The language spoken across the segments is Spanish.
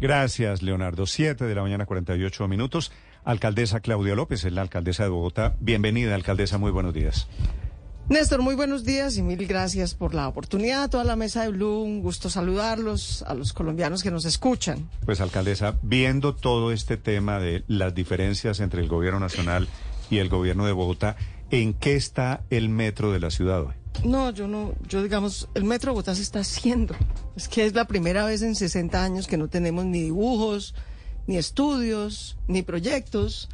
Gracias, Leonardo. Siete de la mañana, 48 minutos. Alcaldesa Claudia López, es la alcaldesa de Bogotá. Bienvenida, alcaldesa. Muy buenos días. Néstor, muy buenos días y mil gracias por la oportunidad. A toda la mesa de Blue, un gusto saludarlos, a los colombianos que nos escuchan. Pues, alcaldesa, viendo todo este tema de las diferencias entre el gobierno nacional y el gobierno de Bogotá, ¿en qué está el metro de la ciudad hoy? No, yo no, yo digamos, el metro Bogotá se está haciendo. Es que es la primera vez en 60 años que no tenemos ni dibujos, ni estudios, ni proyectos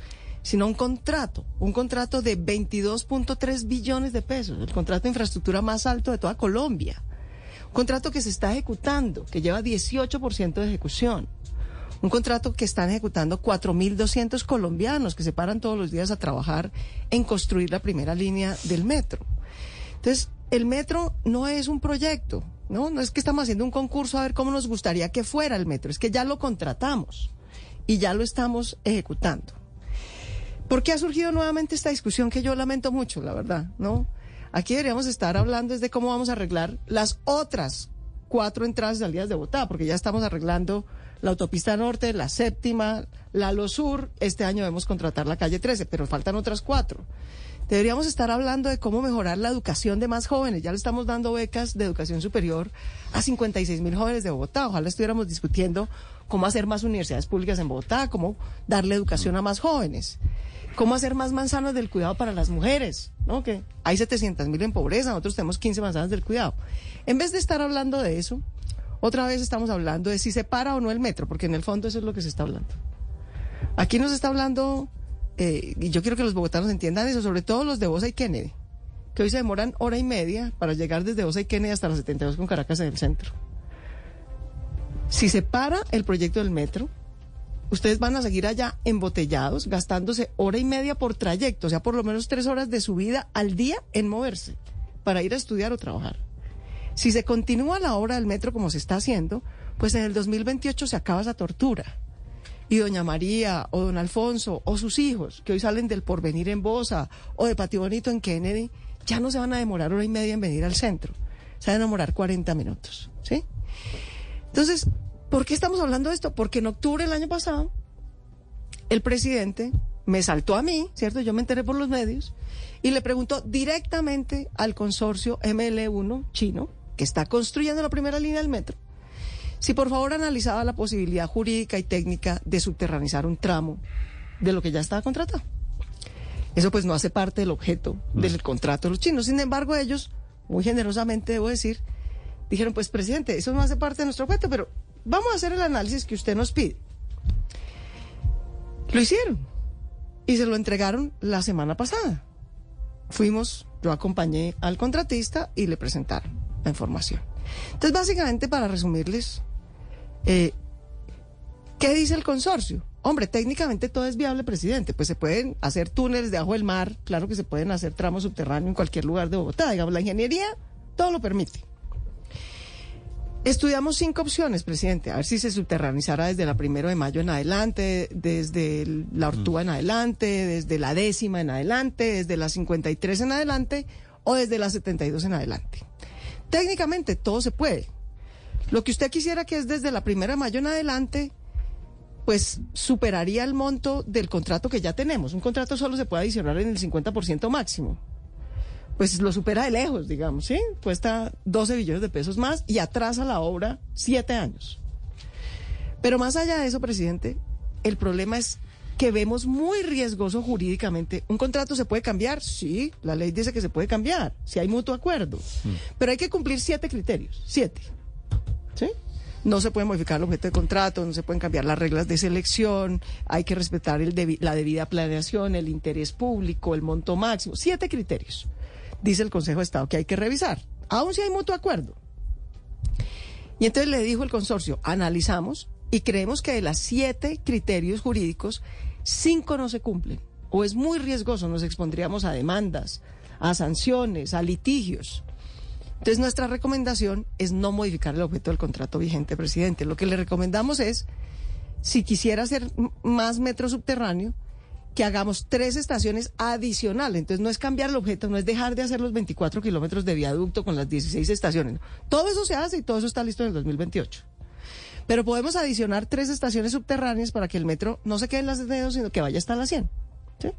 sino un contrato, un contrato de 22.3 billones de pesos, el contrato de infraestructura más alto de toda Colombia. Un contrato que se está ejecutando, que lleva 18% de ejecución. Un contrato que están ejecutando 4.200 colombianos que se paran todos los días a trabajar en construir la primera línea del metro. Entonces, el metro no es un proyecto, ¿no? No es que estamos haciendo un concurso a ver cómo nos gustaría que fuera el metro, es que ya lo contratamos y ya lo estamos ejecutando. ¿Por qué ha surgido nuevamente esta discusión que yo lamento mucho, la verdad? ¿No? Aquí deberíamos estar hablando de cómo vamos a arreglar las otras cuatro entradas y salidas de Bogotá, porque ya estamos arreglando la autopista norte, la séptima, la Lo Sur. Este año debemos contratar la calle 13, pero faltan otras cuatro. Deberíamos estar hablando de cómo mejorar la educación de más jóvenes. Ya le estamos dando becas de educación superior a 56 mil jóvenes de Bogotá. Ojalá estuviéramos discutiendo cómo hacer más universidades públicas en Bogotá, cómo darle educación a más jóvenes cómo hacer más manzanas del cuidado para las mujeres, ¿no? Que hay 700 mil en pobreza, nosotros tenemos 15 manzanas del cuidado. En vez de estar hablando de eso, otra vez estamos hablando de si se para o no el metro, porque en el fondo eso es lo que se está hablando. Aquí nos está hablando, eh, y yo quiero que los bogotanos entiendan eso, sobre todo los de Bosa y Kennedy, que hoy se demoran hora y media para llegar desde Bosa y Kennedy hasta las 72 con Caracas en el centro. Si se para el proyecto del metro, ustedes van a seguir allá embotellados, gastándose hora y media por trayecto, o sea, por lo menos tres horas de su vida al día en moverse para ir a estudiar o trabajar. Si se continúa la obra del metro como se está haciendo, pues en el 2028 se acaba esa tortura. Y doña María o don Alfonso o sus hijos, que hoy salen del porvenir en Bosa o de Patio Bonito en Kennedy, ya no se van a demorar hora y media en venir al centro. Se van a demorar 40 minutos, ¿sí? Entonces, ¿Por qué estamos hablando de esto? Porque en octubre del año pasado, el presidente me saltó a mí, ¿cierto? Yo me enteré por los medios y le preguntó directamente al consorcio ML1 chino, que está construyendo la primera línea del metro, si por favor analizaba la posibilidad jurídica y técnica de subterranizar un tramo de lo que ya estaba contratado. Eso pues no hace parte del objeto del contrato de los chinos. Sin embargo, ellos, muy generosamente debo decir, dijeron, pues presidente, eso no hace parte de nuestro objeto, pero vamos a hacer el análisis que usted nos pide. Lo hicieron y se lo entregaron la semana pasada. Fuimos, yo acompañé al contratista y le presentaron la información. Entonces, básicamente, para resumirles, eh, ¿qué dice el consorcio? Hombre, técnicamente todo es viable, presidente. Pues se pueden hacer túneles debajo del mar, claro que se pueden hacer tramos subterráneos en cualquier lugar de Bogotá. Digamos, la ingeniería todo lo permite. Estudiamos cinco opciones, presidente, a ver si se subterranizara desde la primero de mayo en adelante, desde la Ortúa en adelante, desde la décima en adelante, desde la 53 en adelante o desde la 72 en adelante. Técnicamente todo se puede. Lo que usted quisiera que es desde la primera de mayo en adelante, pues superaría el monto del contrato que ya tenemos. Un contrato solo se puede adicionar en el 50% máximo pues lo supera de lejos, digamos, ¿sí? Cuesta 12 billones de pesos más y atrasa la obra siete años. Pero más allá de eso, presidente, el problema es que vemos muy riesgoso jurídicamente. ¿Un contrato se puede cambiar? Sí, la ley dice que se puede cambiar, si hay mutuo acuerdo. Mm. Pero hay que cumplir siete criterios, siete. ¿Sí? No se puede modificar el objeto de contrato, no se pueden cambiar las reglas de selección, hay que respetar la debida planeación, el interés público, el monto máximo, siete criterios dice el Consejo de Estado que hay que revisar, aun si hay mutuo acuerdo. Y entonces le dijo el consorcio, analizamos y creemos que de las siete criterios jurídicos, cinco no se cumplen. O es muy riesgoso, nos expondríamos a demandas, a sanciones, a litigios. Entonces nuestra recomendación es no modificar el objeto del contrato vigente, presidente. Lo que le recomendamos es, si quisiera hacer más metro subterráneo, que hagamos tres estaciones adicionales. Entonces no es cambiar el objeto, no es dejar de hacer los 24 kilómetros de viaducto con las 16 estaciones. Todo eso se hace y todo eso está listo en el 2028. Pero podemos adicionar tres estaciones subterráneas para que el metro no se quede en las dedos, sino que vaya hasta la 100. ¿sí?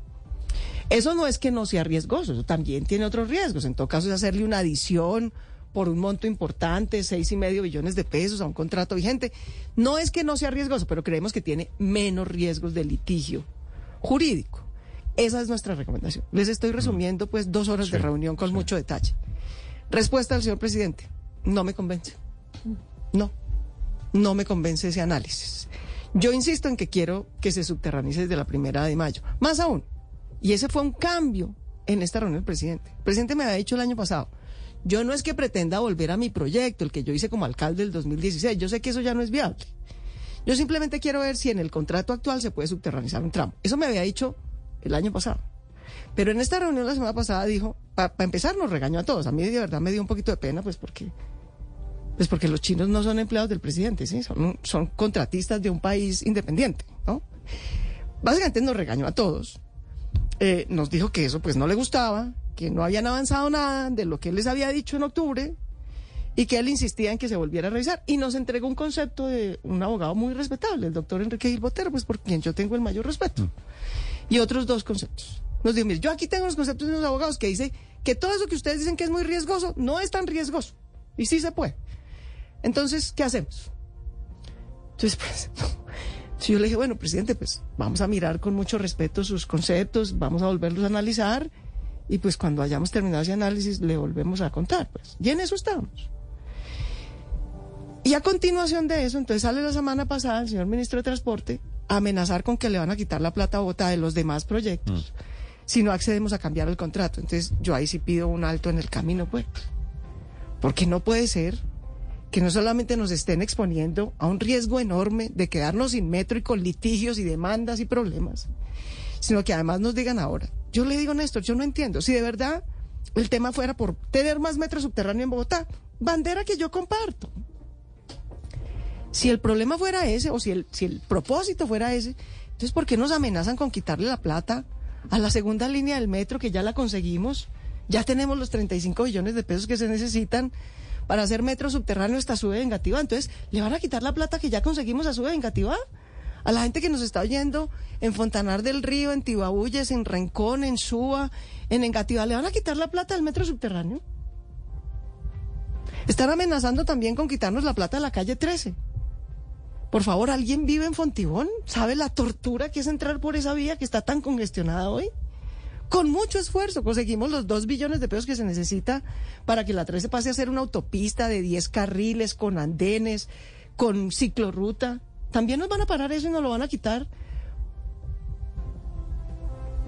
Eso no es que no sea riesgoso, eso también tiene otros riesgos. En todo caso es hacerle una adición por un monto importante, seis y medio billones de pesos a un contrato vigente. No es que no sea riesgoso, pero creemos que tiene menos riesgos de litigio jurídico. Esa es nuestra recomendación. Les estoy resumiendo pues dos horas de reunión con sí. mucho detalle. Respuesta del señor presidente. No me convence. No. No me convence ese análisis. Yo insisto en que quiero que se subterranice desde la primera de mayo. Más aún. Y ese fue un cambio en esta reunión del presidente. El presidente me había dicho el año pasado, yo no es que pretenda volver a mi proyecto, el que yo hice como alcalde del 2016. Yo sé que eso ya no es viable. Yo simplemente quiero ver si en el contrato actual se puede subterranizar un tramo. Eso me había dicho el año pasado. Pero en esta reunión la semana pasada dijo, para empezar nos regañó a todos. A mí de verdad me dio un poquito de pena, pues porque, pues porque los chinos no son empleados del presidente, ¿sí? son, son contratistas de un país independiente, ¿no? Básicamente nos regañó a todos. Eh, nos dijo que eso pues no le gustaba, que no habían avanzado nada de lo que él les había dicho en octubre y que él insistía en que se volviera a revisar. Y nos entregó un concepto de un abogado muy respetable, el doctor Enrique Gil Botero, pues por quien yo tengo el mayor respeto. Y otros dos conceptos. Nos dijo, mire, yo aquí tengo los conceptos de unos abogados que dice que todo eso que ustedes dicen que es muy riesgoso, no es tan riesgoso. Y sí se puede. Entonces, ¿qué hacemos? Entonces, pues, si yo le dije, bueno, presidente, pues vamos a mirar con mucho respeto sus conceptos, vamos a volverlos a analizar y pues cuando hayamos terminado ese análisis le volvemos a contar, pues. Y en eso estamos. Y a continuación de eso, entonces sale la semana pasada el señor ministro de Transporte a amenazar con que le van a quitar la plata a Bogotá de los demás proyectos si no accedemos a cambiar el contrato. Entonces yo ahí sí pido un alto en el camino, pues. Porque no puede ser que no solamente nos estén exponiendo a un riesgo enorme de quedarnos sin metro y con litigios y demandas y problemas, sino que además nos digan ahora. Yo le digo, Néstor, yo no entiendo. Si de verdad el tema fuera por tener más metro subterráneo en Bogotá, bandera que yo comparto. Si el problema fuera ese, o si el, si el propósito fuera ese, entonces ¿por qué nos amenazan con quitarle la plata a la segunda línea del metro que ya la conseguimos? Ya tenemos los 35 billones de pesos que se necesitan para hacer metro subterráneo hasta Sube Vengativá. Entonces, ¿le van a quitar la plata que ya conseguimos a Sube Vengativá? A la gente que nos está oyendo en Fontanar del Río, en Tibabuyes, en Rencón, en Suba, en Engativá, ¿le van a quitar la plata del metro subterráneo? Están amenazando también con quitarnos la plata de la calle 13. Por favor, ¿alguien vive en Fontibón? ¿Sabe la tortura que es entrar por esa vía que está tan congestionada hoy? Con mucho esfuerzo conseguimos los dos billones de pesos que se necesita para que la 13 pase a ser una autopista de 10 carriles, con andenes, con ciclorruta. También nos van a parar eso y nos lo van a quitar.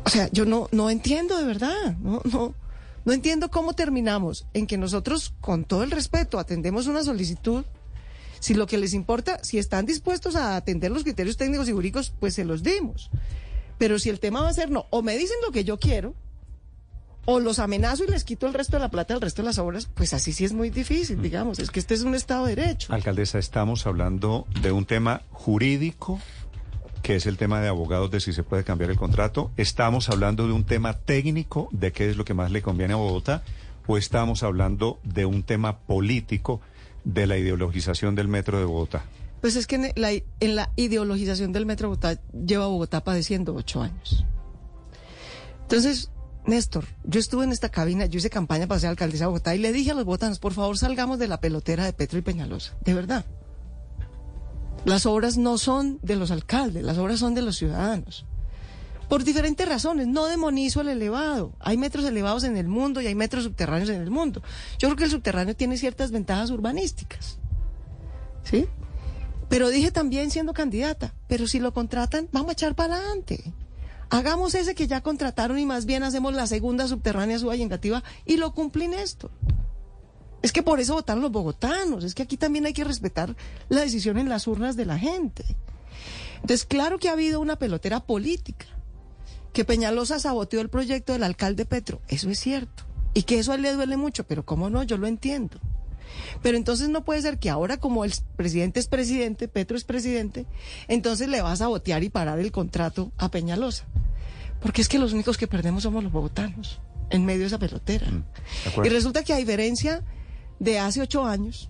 O sea, yo no, no entiendo de verdad, no, no, no entiendo cómo terminamos en que nosotros, con todo el respeto, atendemos una solicitud si lo que les importa, si están dispuestos a atender los criterios técnicos y jurídicos, pues se los dimos. Pero si el tema va a ser no, o me dicen lo que yo quiero, o los amenazo y les quito el resto de la plata del resto de las obras, pues así sí es muy difícil, digamos. Es que este es un Estado de Derecho. Alcaldesa, estamos hablando de un tema jurídico, que es el tema de abogados de si se puede cambiar el contrato. Estamos hablando de un tema técnico, de qué es lo que más le conviene a Bogotá, o estamos hablando de un tema político de la ideologización del metro de Bogotá. Pues es que en la, ideologización del Metro Bogotá lleva Bogotá padeciendo ocho años. Entonces, Néstor, yo estuve en esta cabina, yo hice campaña para ser alcaldesa de Bogotá y le dije a los bogotanos, por favor salgamos de la pelotera de Petro y Peñalosa, de verdad. Las obras no son de los alcaldes, las obras son de los ciudadanos. Por diferentes razones, no demonizo el elevado. Hay metros elevados en el mundo y hay metros subterráneos en el mundo. Yo creo que el subterráneo tiene ciertas ventajas urbanísticas. ¿Sí? Pero dije también siendo candidata, pero si lo contratan, vamos a echar para adelante. Hagamos ese que ya contrataron y más bien hacemos la segunda subterránea subayengativa y lo cumplen esto. Es que por eso votaron los bogotanos, es que aquí también hay que respetar la decisión en las urnas de la gente. Entonces, claro que ha habido una pelotera política, que Peñalosa saboteó el proyecto del alcalde Petro, eso es cierto, y que eso a él le duele mucho, pero cómo no, yo lo entiendo. Pero entonces no puede ser que ahora como el presidente es presidente, Petro es presidente, entonces le va a sabotear y parar el contrato a Peñalosa. Porque es que los únicos que perdemos somos los bogotanos, en medio de esa pelotera. Mm, de y resulta que a diferencia de hace ocho años,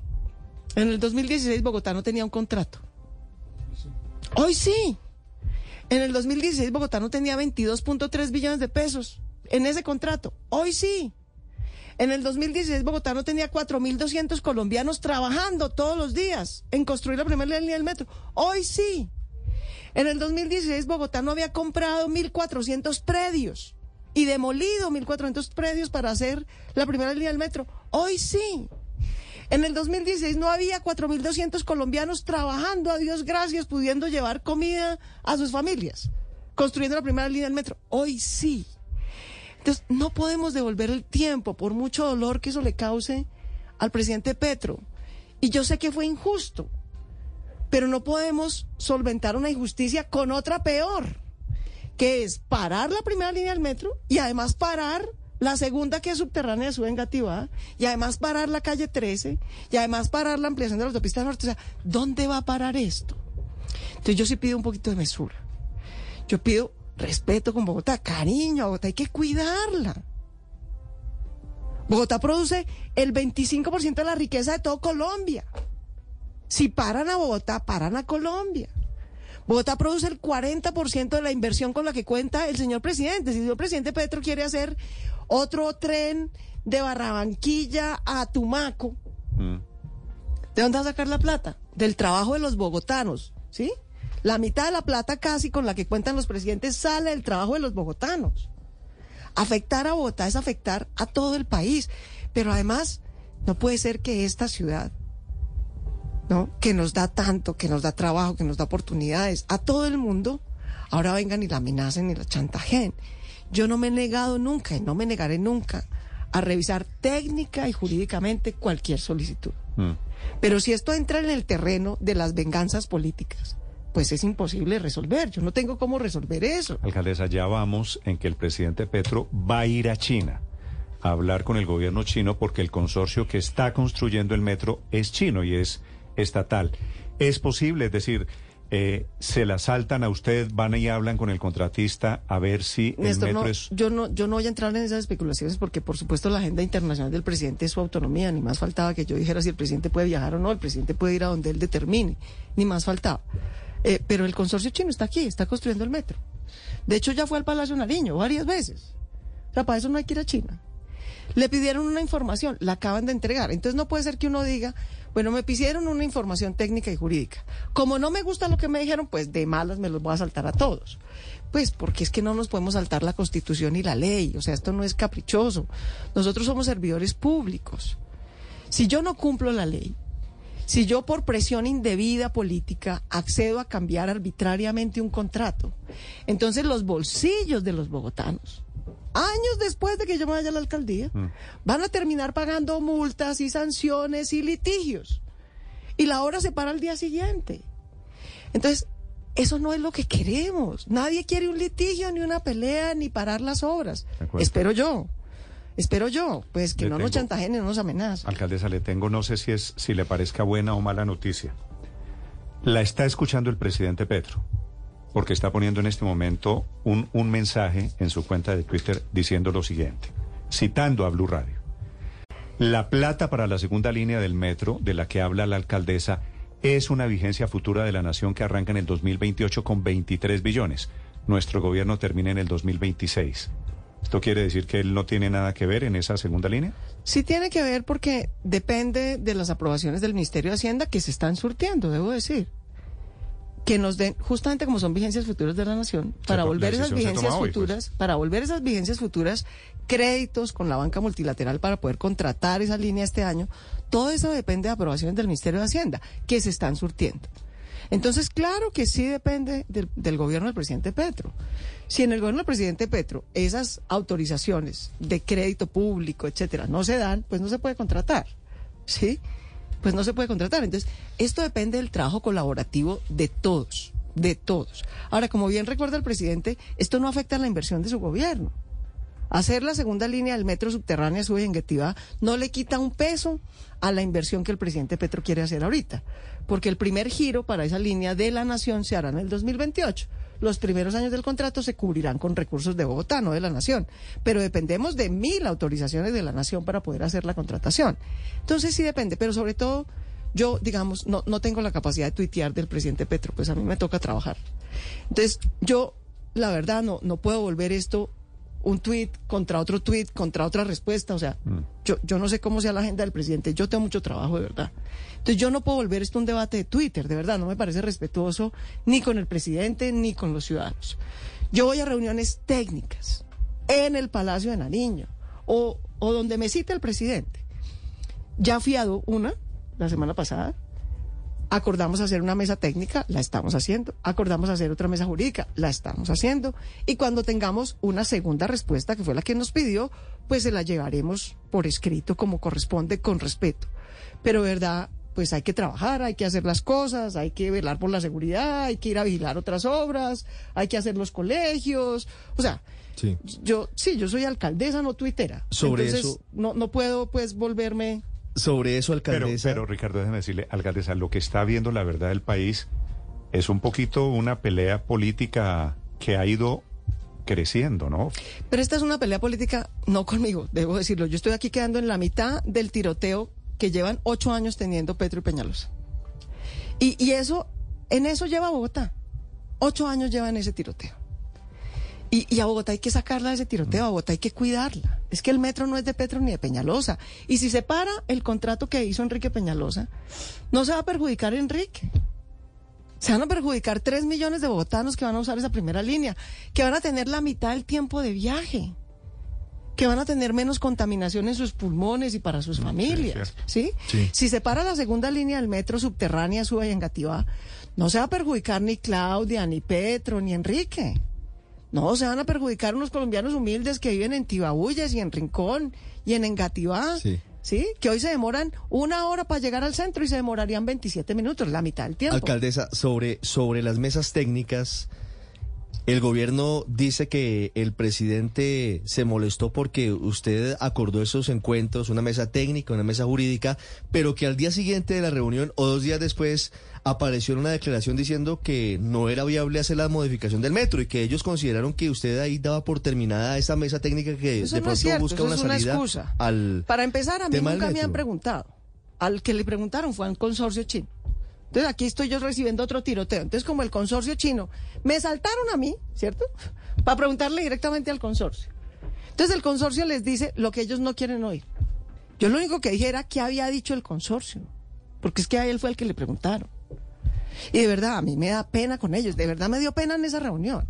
En el 2016 Bogotá no tenía un contrato. Hoy sí. En el 2016 Bogotá no tenía 22.3 billones de pesos en ese contrato. Hoy sí. En el 2016 Bogotá no tenía 4.200 colombianos trabajando todos los días en construir la primera línea del metro. Hoy sí. En el 2016 Bogotá no había comprado 1.400 predios y demolido 1.400 predios para hacer la primera línea del metro. Hoy sí. En el 2016 no había 4.200 colombianos trabajando, a Dios gracias, pudiendo llevar comida a sus familias, construyendo la primera línea del metro. Hoy sí. Entonces, no podemos devolver el tiempo por mucho dolor que eso le cause al presidente Petro. Y yo sé que fue injusto, pero no podemos solventar una injusticia con otra peor, que es parar la primera línea del metro y además parar la segunda que es subterránea sube en y además parar la calle 13 y además parar la ampliación de la autopista norte. O sea, ¿dónde va a parar esto? Entonces yo sí pido un poquito de mesura. Yo pido respeto con Bogotá, cariño a Bogotá, hay que cuidarla. Bogotá produce el 25% de la riqueza de todo Colombia. Si paran a Bogotá, paran a Colombia. Bogotá produce el 40% de la inversión con la que cuenta el señor presidente. Si el señor presidente Petro quiere hacer otro tren de Barranquilla a Tumaco, mm. ¿de dónde va a sacar la plata? Del trabajo de los bogotanos, ¿sí? La mitad de la plata casi con la que cuentan los presidentes sale del trabajo de los bogotanos. Afectar a Bogotá es afectar a todo el país. Pero además, no puede ser que esta ciudad, ¿no? que nos da tanto, que nos da trabajo, que nos da oportunidades a todo el mundo, ahora vengan y la amenacen y la chantajen. Yo no me he negado nunca y no me negaré nunca a revisar técnica y jurídicamente cualquier solicitud. Mm. Pero si esto entra en el terreno de las venganzas políticas, pues es imposible resolver. Yo no tengo cómo resolver eso. Alcaldesa, ya vamos en que el presidente Petro va a ir a China a hablar con el gobierno chino porque el consorcio que está construyendo el metro es chino y es estatal. ¿Es posible? Es decir, eh, se la saltan a usted, van y hablan con el contratista a ver si el metro es... Yo no, yo no voy a entrar en esas especulaciones porque, por supuesto, la agenda internacional del presidente es su autonomía. Ni más faltaba que yo dijera si el presidente puede viajar o no. El presidente puede ir a donde él determine. Ni más faltaba. Eh, pero el consorcio chino está aquí, está construyendo el metro. De hecho, ya fue al Palacio Nariño varias veces. O sea, para eso no hay que ir a China. Le pidieron una información, la acaban de entregar. Entonces no puede ser que uno diga, bueno, me pidieron una información técnica y jurídica. Como no me gusta lo que me dijeron, pues de malas me los voy a saltar a todos. Pues porque es que no nos podemos saltar la constitución y la ley. O sea, esto no es caprichoso. Nosotros somos servidores públicos. Si yo no cumplo la ley, si yo por presión indebida política accedo a cambiar arbitrariamente un contrato, entonces los bolsillos de los bogotanos, años después de que yo me vaya a la alcaldía, mm. van a terminar pagando multas y sanciones y litigios. Y la hora se para al día siguiente. Entonces, eso no es lo que queremos. Nadie quiere un litigio, ni una pelea, ni parar las obras. Espero yo. Espero yo, pues que no nos chantajen y no nos amenazan. Alcaldesa, le tengo, no sé si es, si le parezca buena o mala noticia. La está escuchando el presidente Petro, porque está poniendo en este momento un, un mensaje en su cuenta de Twitter diciendo lo siguiente, citando a Blue Radio. La plata para la segunda línea del metro, de la que habla la alcaldesa, es una vigencia futura de la nación que arranca en el 2028 con 23 billones. Nuestro gobierno termina en el 2026. ¿Esto quiere decir que él no tiene nada que ver en esa segunda línea? Sí tiene que ver porque depende de las aprobaciones del Ministerio de Hacienda que se están surtiendo, debo decir. Que nos den, justamente como son vigencias futuras de la nación, para volver esas vigencias pues. futuras, para volver esas vigencias futuras, créditos con la banca multilateral para poder contratar esa línea este año, todo eso depende de aprobaciones del Ministerio de Hacienda, que se están surtiendo. Entonces, claro que sí depende del, gobierno del presidente Petro. Si en el gobierno del presidente Petro esas autorizaciones de crédito público, etcétera, no se dan, pues no se puede contratar. ¿Sí? Pues no se puede contratar. Entonces, esto depende del trabajo colaborativo de todos, de todos. Ahora, como bien recuerda el presidente, esto no afecta a la inversión de su gobierno. Hacer la segunda línea del metro subterráneo subjetiva no le quita un peso a la inversión que el presidente Petro quiere hacer ahorita, porque el primer giro para esa línea de la nación se hará en el 2028 los primeros años del contrato se cubrirán con recursos de Bogotá, no de la Nación. Pero dependemos de mil autorizaciones de la Nación para poder hacer la contratación. Entonces sí depende, pero sobre todo Yo, digamos, no, no tengo la capacidad de tuitear del presidente Petro, pues a mí me toca trabajar. Entonces, yo, la verdad, no, no puedo volver esto un tuit contra otro tuit, contra otra respuesta. O sea, mm. yo, yo no sé cómo sea la agenda del presidente. Yo tengo mucho trabajo, de verdad. Entonces, yo no puedo volver esto un debate de Twitter, de verdad. No me parece respetuoso ni con el presidente ni con los ciudadanos. Yo voy a reuniones técnicas en el Palacio de Nariño o, o donde me cita el presidente. Ya a una la semana pasada. Acordamos hacer una mesa técnica, la estamos haciendo. Acordamos hacer otra mesa jurídica, la estamos haciendo. Y cuando tengamos una segunda respuesta, que fue la que nos pidió, pues se la llevaremos por escrito como corresponde, con respeto. Pero, verdad, pues hay que trabajar, hay que hacer las cosas, hay que velar por la seguridad, hay que ir a vigilar otras obras, hay que hacer los colegios. O sea, yo sí, yo soy alcaldesa, no tuitera. Sobre eso. No, no puedo, pues, volverme sobre eso, alcaldesa. Pero, Ricardo, déjeme decirle, alcaldesa, lo que está viendo la verdad del país es un poquito una pelea política que ha ido creciendo, ¿no? Pero esta es una pelea política, no conmigo, debo decirlo. Yo estoy aquí quedando en la mitad del tiroteo que llevan ocho años teniendo Petro y Peñalosa. Y, eso, en eso lleva Bogotá. Ocho años lleva en ese tiroteo. Y, a Bogotá hay que sacarla de ese tiroteo, a Bogotá hay que cuidarla. Es que el metro no es de Petro ni de Peñalosa. Y si se para el contrato que hizo Enrique Peñalosa, no se va a perjudicar Enrique. Se van a perjudicar tres millones de bogotanos que van a usar esa primera línea, que van a tener la mitad del tiempo de viaje, que van a tener menos contaminación en sus pulmones y para sus familias. Sí, Si se para la segunda línea del metro subterránea, Suba y Engativá, no se va a perjudicar ni Claudia, ni Petro, ni Enrique. No, se van a perjudicar unos colombianos humildes que viven en Tibabuyes y en Rincón y en Engativá. Sí. ¿Sí? Que hoy se demoran una hora para llegar al centro y se demorarían 27 minutos, la mitad del tiempo. Alcaldesa, sobre, sobre las mesas técnicas, el gobierno dice que el presidente se molestó porque usted acordó esos encuentros, una mesa técnica, una mesa jurídica, pero que al día siguiente de la reunión o dos días después apareció una declaración diciendo que no era viable hacer la modificación del metro y que ellos consideraron que usted ahí daba por terminada esa mesa técnica que de pronto busca una salida excusa. al Para empezar, a mí nunca me han preguntado. Al que le preguntaron fue al consorcio chino. Entonces aquí estoy yo recibiendo otro tiroteo. Entonces como el consorcio chino, me saltaron a mí, ¿cierto? Para preguntarle directamente al consorcio. Entonces el consorcio les dice lo que ellos no quieren oír. Yo lo único que dije era qué había dicho el consorcio, porque es que a él fue el que le preguntaron. Y de verdad, a mí me da pena con ellos, de verdad me dio pena en esa reunión.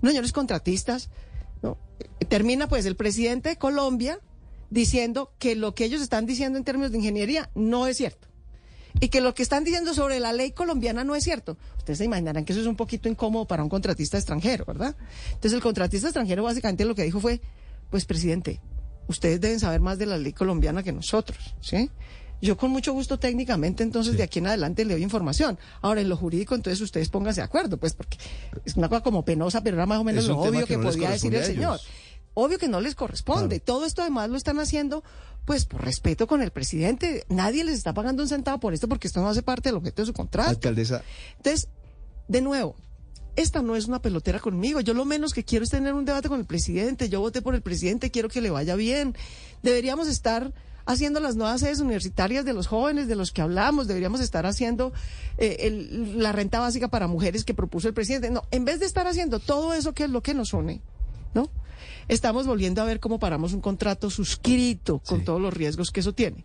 Unos señores contratistas, termina pues el presidente de Colombia diciendo que lo que ellos están diciendo en términos de ingeniería no es cierto y que lo que están diciendo sobre la ley colombiana no es cierto. Ustedes se imaginarán que eso es un poquito incómodo para un contratista extranjero, ¿verdad? Entonces el contratista extranjero básicamente lo que dijo fue, pues presidente, ustedes deben saber más de la ley colombiana que nosotros, ¿sí? Yo con mucho gusto técnicamente, entonces de aquí en adelante le doy información. Ahora, en lo jurídico, entonces ustedes pónganse de acuerdo, pues porque es una cosa como penosa, pero era más o menos lo obvio que, podía decir el señor. Obvio que no les corresponde. Todo esto además lo están haciendo pues por respeto con el presidente. Nadie les está pagando un centavo por esto porque esto no hace parte del objeto de su contrato. Alcaldesa. Entonces, de nuevo, esta no es una pelotera conmigo. Yo lo menos que quiero es tener un debate con el presidente. Yo voté por el presidente, quiero que le vaya bien. Deberíamos estar haciendo las nuevas sedes universitarias de los jóvenes de los que hablamos, deberíamos estar haciendo eh, la renta básica para mujeres que propuso el presidente. No, en vez de estar haciendo todo eso que es lo que nos une, ¿no? Estamos volviendo a ver cómo paramos un contrato suscrito con todos los riesgos que eso tiene.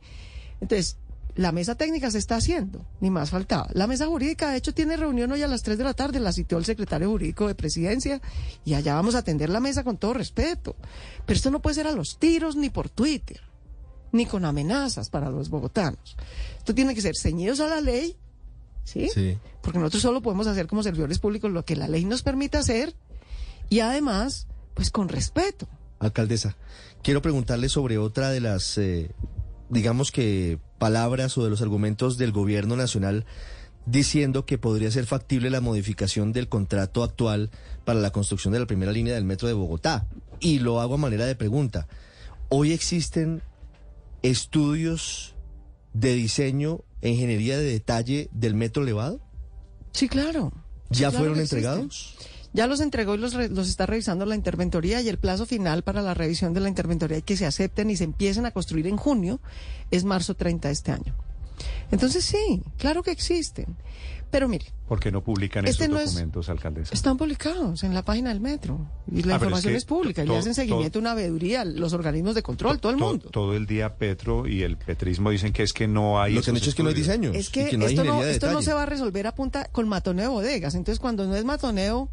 Entonces, la mesa técnica se está haciendo, ni más faltaba. La mesa jurídica, de hecho, tiene reunión hoy a las 3 de la tarde, la citó el secretario jurídico de presidencia y allá vamos a atender la mesa con todo respeto. Pero esto no puede ser a los tiros ni por Twitter, ni con amenazas para los bogotanos. Esto tiene que ser ceñidos a la ley, ¿sí? sí. Porque nosotros solo podemos hacer como servidores públicos lo que la ley nos permite hacer y además pues con respeto. Alcaldesa, quiero preguntarle sobre otra de las, eh, digamos que, palabras o de los argumentos del gobierno nacional diciendo que podría ser factible la modificación del contrato actual para la construcción de la primera línea del metro de Bogotá. Y lo hago a manera de pregunta. ¿Hoy existen estudios de diseño e ingeniería de detalle del metro elevado? Sí, claro. ¿Ya fueron entregados? Ya los entregó y los, los está revisando la interventoría y el plazo final para la revisión de la interventoría y que se acepten y se empiecen a construir en junio es marzo 30 de este año. Entonces sí, claro que existen. Pero mire, ¿Por qué no publican Este esos no es- documentos, alcaldesa? están publicados en la página del metro. Y la Ah, es información que es, pública. to- Le hacen to- seguimiento a una veeduría, los organismos de control, todo el To- mundo. Todo el día Petro y el petrismo dicen que es que no hay Lo que han hecho es que no hay estudios. diseño. Es que, y que no hay esto, no, esto no se va a resolver a punta con matoneo de bodegas. Entonces, cuando no es matoneo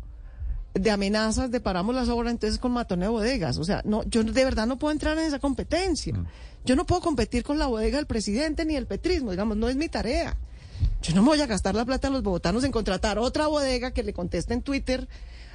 de amenazas de paramos las obras, entonces con matoneo de bodegas. O sea, no, yo de verdad no puedo entrar en esa competencia. Mm. Yo no puedo competir con la bodega del presidente ni el petrismo, digamos, no es mi tarea. Yo no me voy a gastar la plata de los bogotanos en contratar otra bodega que le conteste en Twitter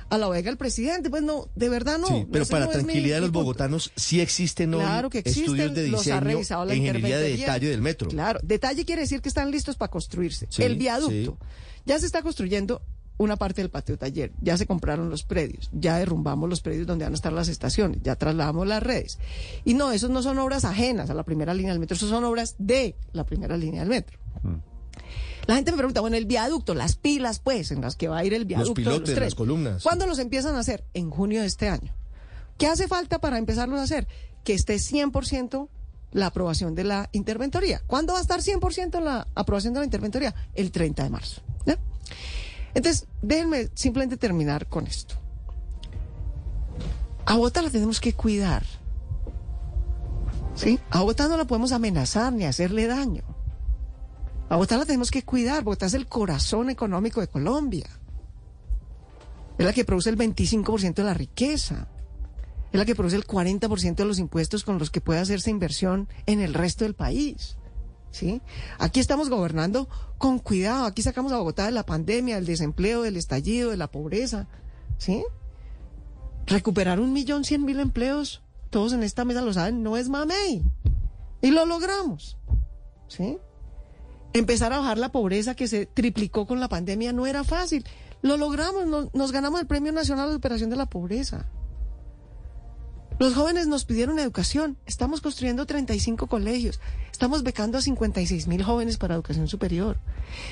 a la bodega del presidente. Pues no, de verdad no. Sí, pero para no tranquilidad de los bogotanos, sí existen hoy Claro que existen, estudios de los ha diseño revisado la e ingeniería de detalle del metro. Claro, detalle quiere decir que están listos para construirse. Sí, el viaducto. sí. Ya se está construyendo una parte del patio taller, ya se compraron los predios, ya derrumbamos los predios donde van a estar las estaciones, ya trasladamos las redes. Y no, esos no son obras ajenas a la primera línea del metro, esos son obras de la primera línea del metro. Mm. La gente me pregunta, bueno, el viaducto, las pilas, pues, en las que va a ir el viaducto. pilotes, los trenes, las columnas. ¿Cuándo los empiezan a hacer? En junio de este año. ¿Qué hace falta para empezarlos a hacer? Que esté 100% la aprobación de la interventoría. ¿Cuándo va a estar 100% la aprobación de la interventoría? El 30 de marzo. ¿ya? Entonces, déjenme simplemente terminar con esto. A Bogotá la tenemos que cuidar. ¿Sí? A Bogotá no la podemos amenazar ni hacerle daño. A Bogotá la tenemos que cuidar. Bogotá es el corazón económico de Colombia. Es la que produce el 25% de la riqueza. Es la que produce el 40% de los impuestos con los que puede hacerse inversión en el resto del país. ¿Sí? Aquí estamos gobernando con cuidado. Aquí sacamos a Bogotá de la pandemia, del desempleo, del estallido, de la pobreza. ¿Sí? Recuperar un millón cien mil empleos, todos en esta mesa lo saben, no es mamey. Y lo logramos. ¿Sí? Empezar a bajar la pobreza que se triplicó con la pandemia no era fácil. Lo logramos, nos, nos ganamos el Premio Nacional de Superación de la Pobreza. Los jóvenes nos pidieron educación. Estamos construyendo 35 colegios. Estamos becando a 56 mil jóvenes para educación superior.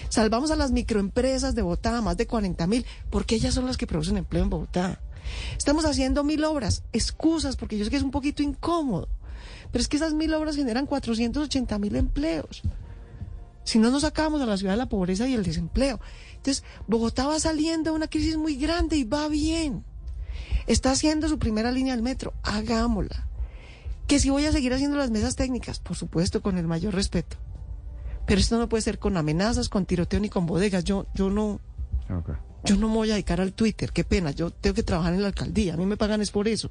Salvamos a las microempresas de Bogotá, más de 40 mil, porque ellas son las que producen empleo en Bogotá. Estamos haciendo mil obras, excusas, porque yo sé que es un poquito incómodo. Pero es que esas mil obras generan 480 mil empleos. Si no nos sacamos a la ciudad de la pobreza y el desempleo. Entonces, Bogotá va saliendo de una crisis muy grande y va bien. Está haciendo su primera línea del metro, hagámosla. Que si voy a seguir haciendo las mesas técnicas, por supuesto, con el mayor respeto. Pero esto no puede ser con amenazas, con tiroteo ni con bodegas. Yo, yo no, yo no me voy a dedicar al Twitter, qué pena. Yo tengo que trabajar en la alcaldía, a mí me pagan es por eso.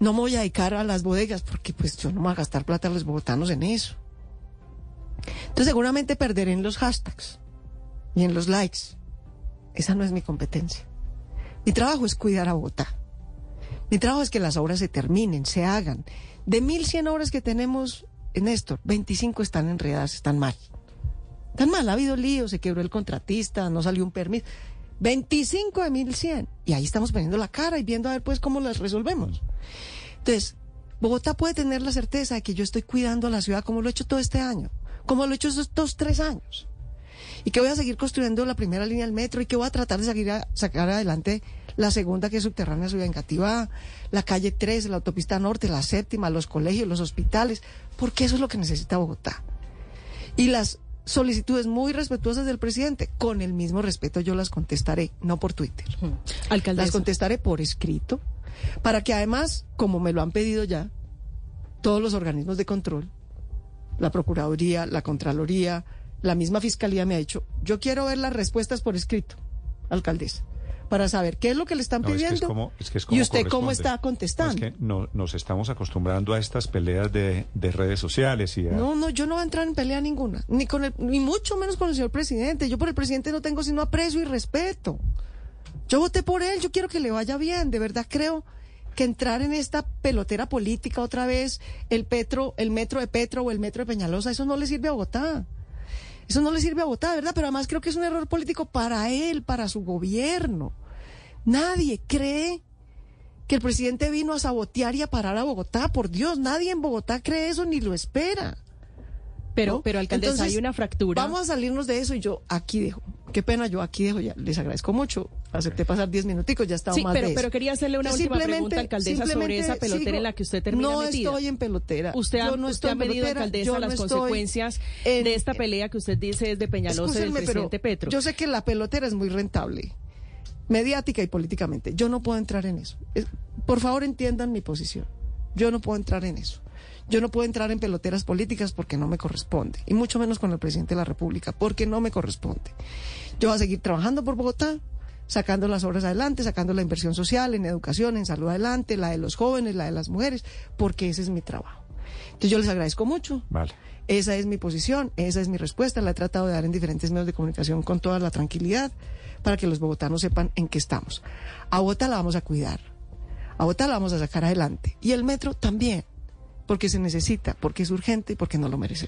No me voy a dedicar a las bodegas porque pues yo no me voy a gastar plata a los bogotanos en eso. Entonces seguramente perderé en los hashtags y en los likes. Esa no es mi competencia. Mi trabajo es cuidar a Bogotá. Mi trabajo es que las obras se terminen, se hagan. De 1.100 obras que tenemos en esto, 25 están enredadas, están mal. Están mal, ha habido lío, se quebró el contratista, no salió un permiso. 25 de 1.100. Y ahí estamos poniendo la cara y viendo a ver pues cómo las resolvemos. Entonces, Bogotá puede tener la certeza de que yo estoy cuidando a la ciudad como lo he hecho todo este año, como lo he hecho estos tres años. Y que voy a seguir construyendo la primera línea del metro y que voy a tratar de a- sacar adelante la segunda que es subterránea subvengativa, la calle 3, la autopista norte, la séptima, los colegios, los hospitales, porque eso es lo que necesita Bogotá. Y las solicitudes muy respetuosas del presidente, con el mismo respeto yo las contestaré, no por Twitter. Las Alcaldesa. contestaré por escrito, para que además, como me lo han pedido ya, todos los organismos de control, la Procuraduría, la Contraloría, la misma Fiscalía me ha dicho, yo quiero ver las respuestas por escrito, alcaldesa, para saber qué es lo que le están No, es que es pidiendo como- es que es y usted cómo está contestando. Es que no- nos estamos acostumbrando a estas peleas de, de redes sociales y a- No, no, yo no voy a entrar en pelea ninguna, ni con el, ni mucho menos con el señor presidente. Yo por el presidente no tengo sino aprecio y respeto. Yo voté por él, yo quiero que le vaya bien, de verdad creo que entrar en esta pelotera política otra vez, el Petro, el metro de Petro o el metro de Peñalosa, eso no le sirve a Bogotá. Eso no le sirve a Bogotá, ¿verdad? Pero además creo que es un error político para él, para su gobierno. Nadie cree que el presidente vino a sabotear y a parar a Bogotá. Por Dios, nadie en Bogotá cree eso ni lo espera. Pero, ¿no? pero alcaldesa, Entonces, hay una fractura. Vamos a salirnos de eso y yo aquí dejo. Qué pena, yo aquí dejo ya. Les agradezco mucho. Acepté pasar 10 minuticos, ya estaba Sí, más pero, de eso. pero quería hacerle una última pregunta, alcaldesa, sobre esa pelotera sigo- en la que usted termina no metida. estoy en pelotera. Usted ha, Yo no usted estoy ha medido, pelotera, alcaldesa, las no estoy consecuencias en- de esta pelea que usted dice es de Peñalosa del pero presidente Petro. Yo sé que la pelotera es muy rentable, mediática y políticamente. Yo no puedo entrar en eso. Es- por favor, entiendan mi posición. Yo no puedo entrar en eso. Yo no puedo entrar en peloteras políticas porque no me corresponde. Y mucho menos con el presidente de la República, porque no me corresponde. Yo voy a seguir trabajando por Bogotá, sacando las obras adelante, sacando la inversión social, en educación, en salud adelante, la de los jóvenes, la de las mujeres, porque ese es mi trabajo. Entonces yo les agradezco mucho. Vale. Esa es mi posición, esa es mi respuesta. La he tratado de dar en diferentes medios de comunicación con toda la tranquilidad para que los bogotanos sepan en qué estamos. A Bogotá la vamos a cuidar, a Bogotá la vamos a sacar adelante y el metro también, porque se necesita, porque es urgente y porque no lo merecemos.